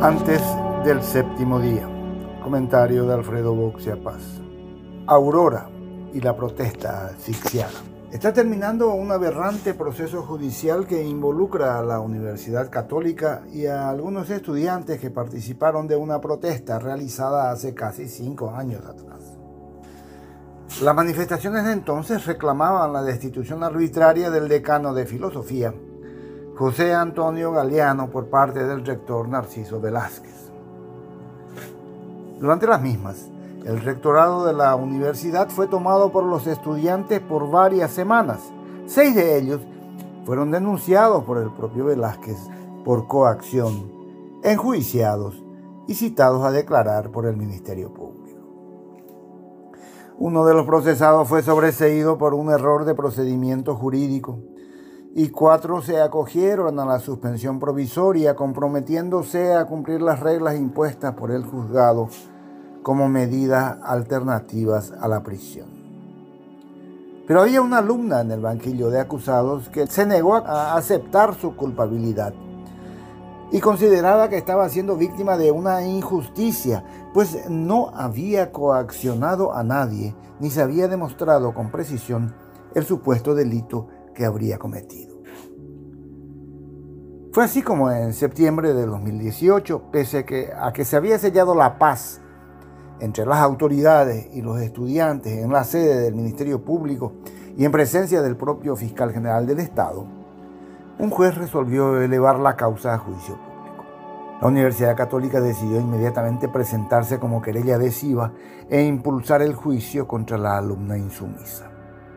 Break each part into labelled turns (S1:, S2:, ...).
S1: Antes del séptimo día. Comentario de Alfredo Boxia Paz. Aurora y la protesta asfixiada. Está terminando un aberrante proceso judicial que involucra a la Universidad Católica y a algunos estudiantes que participaron de una protesta realizada hace casi cinco años atrás. Las manifestaciones de entonces reclamaban la destitución arbitraria del decano de filosofía José Antonio Galeano por parte del rector Narciso Velázquez. Durante las mismas, el rectorado de la universidad fue tomado por los estudiantes por varias semanas. Seis de ellos fueron denunciados por el propio Velázquez por coacción, enjuiciados y citados a declarar por el Ministerio Público. Uno de los procesados fue sobreseído por un error de procedimiento jurídico y cuatro se acogieron a la suspensión provisoria comprometiéndose a cumplir las reglas impuestas por el juzgado como medidas alternativas a la prisión. Pero había una alumna en el banquillo de acusados que se negó a aceptar su culpabilidad y consideraba que estaba siendo víctima de una injusticia, pues no había coaccionado a nadie ni se había demostrado con precisión el supuesto delito que habría cometido. Fue así como en septiembre de 2018, pese a que, a que se había sellado la paz entre las autoridades y los estudiantes en la sede del Ministerio Público y en presencia del propio fiscal general del Estado, un juez resolvió elevar la causa a juicio público. La Universidad Católica decidió inmediatamente presentarse como querella adhesiva e impulsar el juicio contra la alumna insumisa.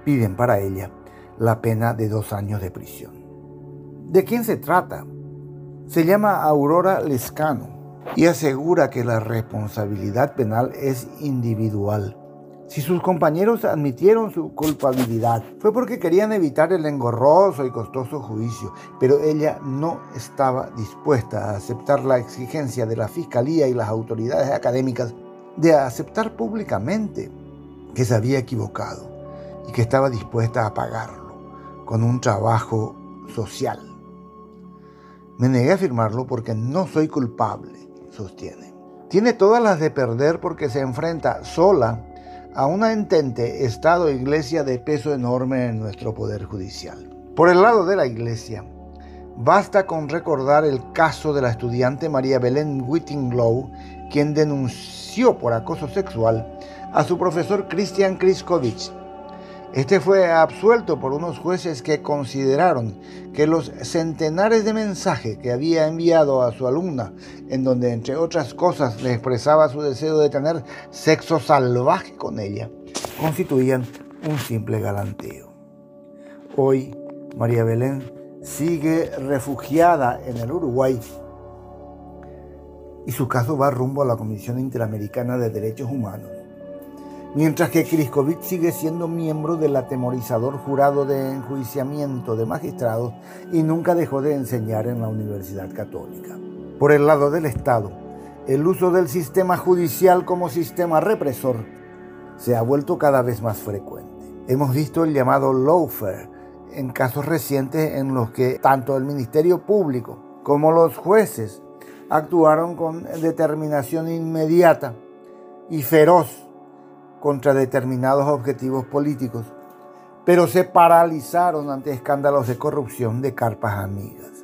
S1: Piden para ella la pena de dos años de prisión. ¿De quién se trata? Se llama Aurora Lescano y asegura que la responsabilidad penal es individual. Si sus compañeros admitieron su culpabilidad, fue porque querían evitar el engorroso y costoso juicio, pero ella no estaba dispuesta a aceptar la exigencia de la Fiscalía y las autoridades académicas de aceptar públicamente que se había equivocado y que estaba dispuesta a pagarlo con un trabajo social. Me negué a firmarlo porque no soy culpable, sostiene. Tiene todas las de perder porque se enfrenta sola a una entente Estado-Iglesia de peso enorme en nuestro Poder Judicial. Por el lado de la Iglesia, basta con recordar el caso de la estudiante María Belén Whittinglow, quien denunció por acoso sexual a su profesor Christian Kriskovich este fue absuelto por unos jueces que consideraron que los centenares de mensajes que había enviado a su alumna, en donde entre otras cosas le expresaba su deseo de tener sexo salvaje con ella, constituían un simple galanteo. Hoy, María Belén sigue refugiada en el Uruguay y su caso va rumbo a la Comisión Interamericana de Derechos Humanos mientras que Kriskovic sigue siendo miembro del atemorizador jurado de enjuiciamiento de magistrados y nunca dejó de enseñar en la Universidad Católica. Por el lado del Estado, el uso del sistema judicial como sistema represor se ha vuelto cada vez más frecuente. Hemos visto el llamado lawfare en casos recientes en los que tanto el Ministerio Público como los jueces actuaron con determinación inmediata y feroz contra determinados objetivos políticos, pero se paralizaron ante escándalos de corrupción de carpas amigas.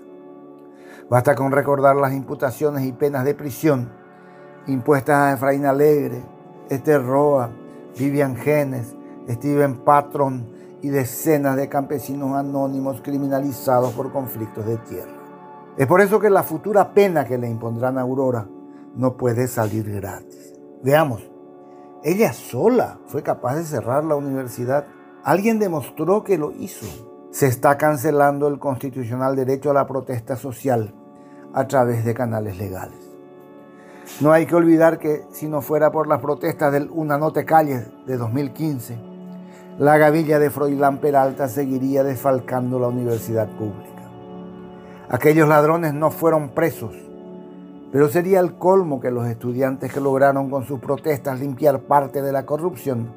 S1: Basta con recordar las imputaciones y penas de prisión impuestas a Efraín Alegre, Esther Roa, Vivian Genes, Steven Patron y decenas de campesinos anónimos criminalizados por conflictos de tierra. Es por eso que la futura pena que le impondrán a Aurora no puede salir gratis. Veamos ella sola fue capaz de cerrar la universidad. Alguien demostró que lo hizo. Se está cancelando el constitucional derecho a la protesta social a través de canales legales. No hay que olvidar que si no fuera por las protestas del Una no te calles de 2015, la gavilla de Froilán Peralta seguiría desfalcando la universidad pública. Aquellos ladrones no fueron presos, pero sería el colmo que los estudiantes que lograron con sus protestas limpiar parte de la corrupción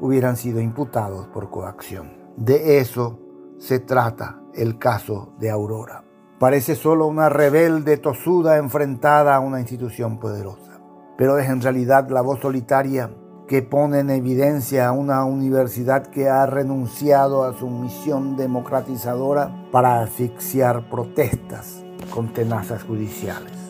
S1: hubieran sido imputados por coacción. De eso se trata el caso de Aurora. parece solo una rebelde tosuda enfrentada a una institución poderosa. Pero es en realidad la voz solitaria que pone en evidencia a una universidad que ha renunciado a su misión democratizadora para asfixiar protestas con tenazas judiciales.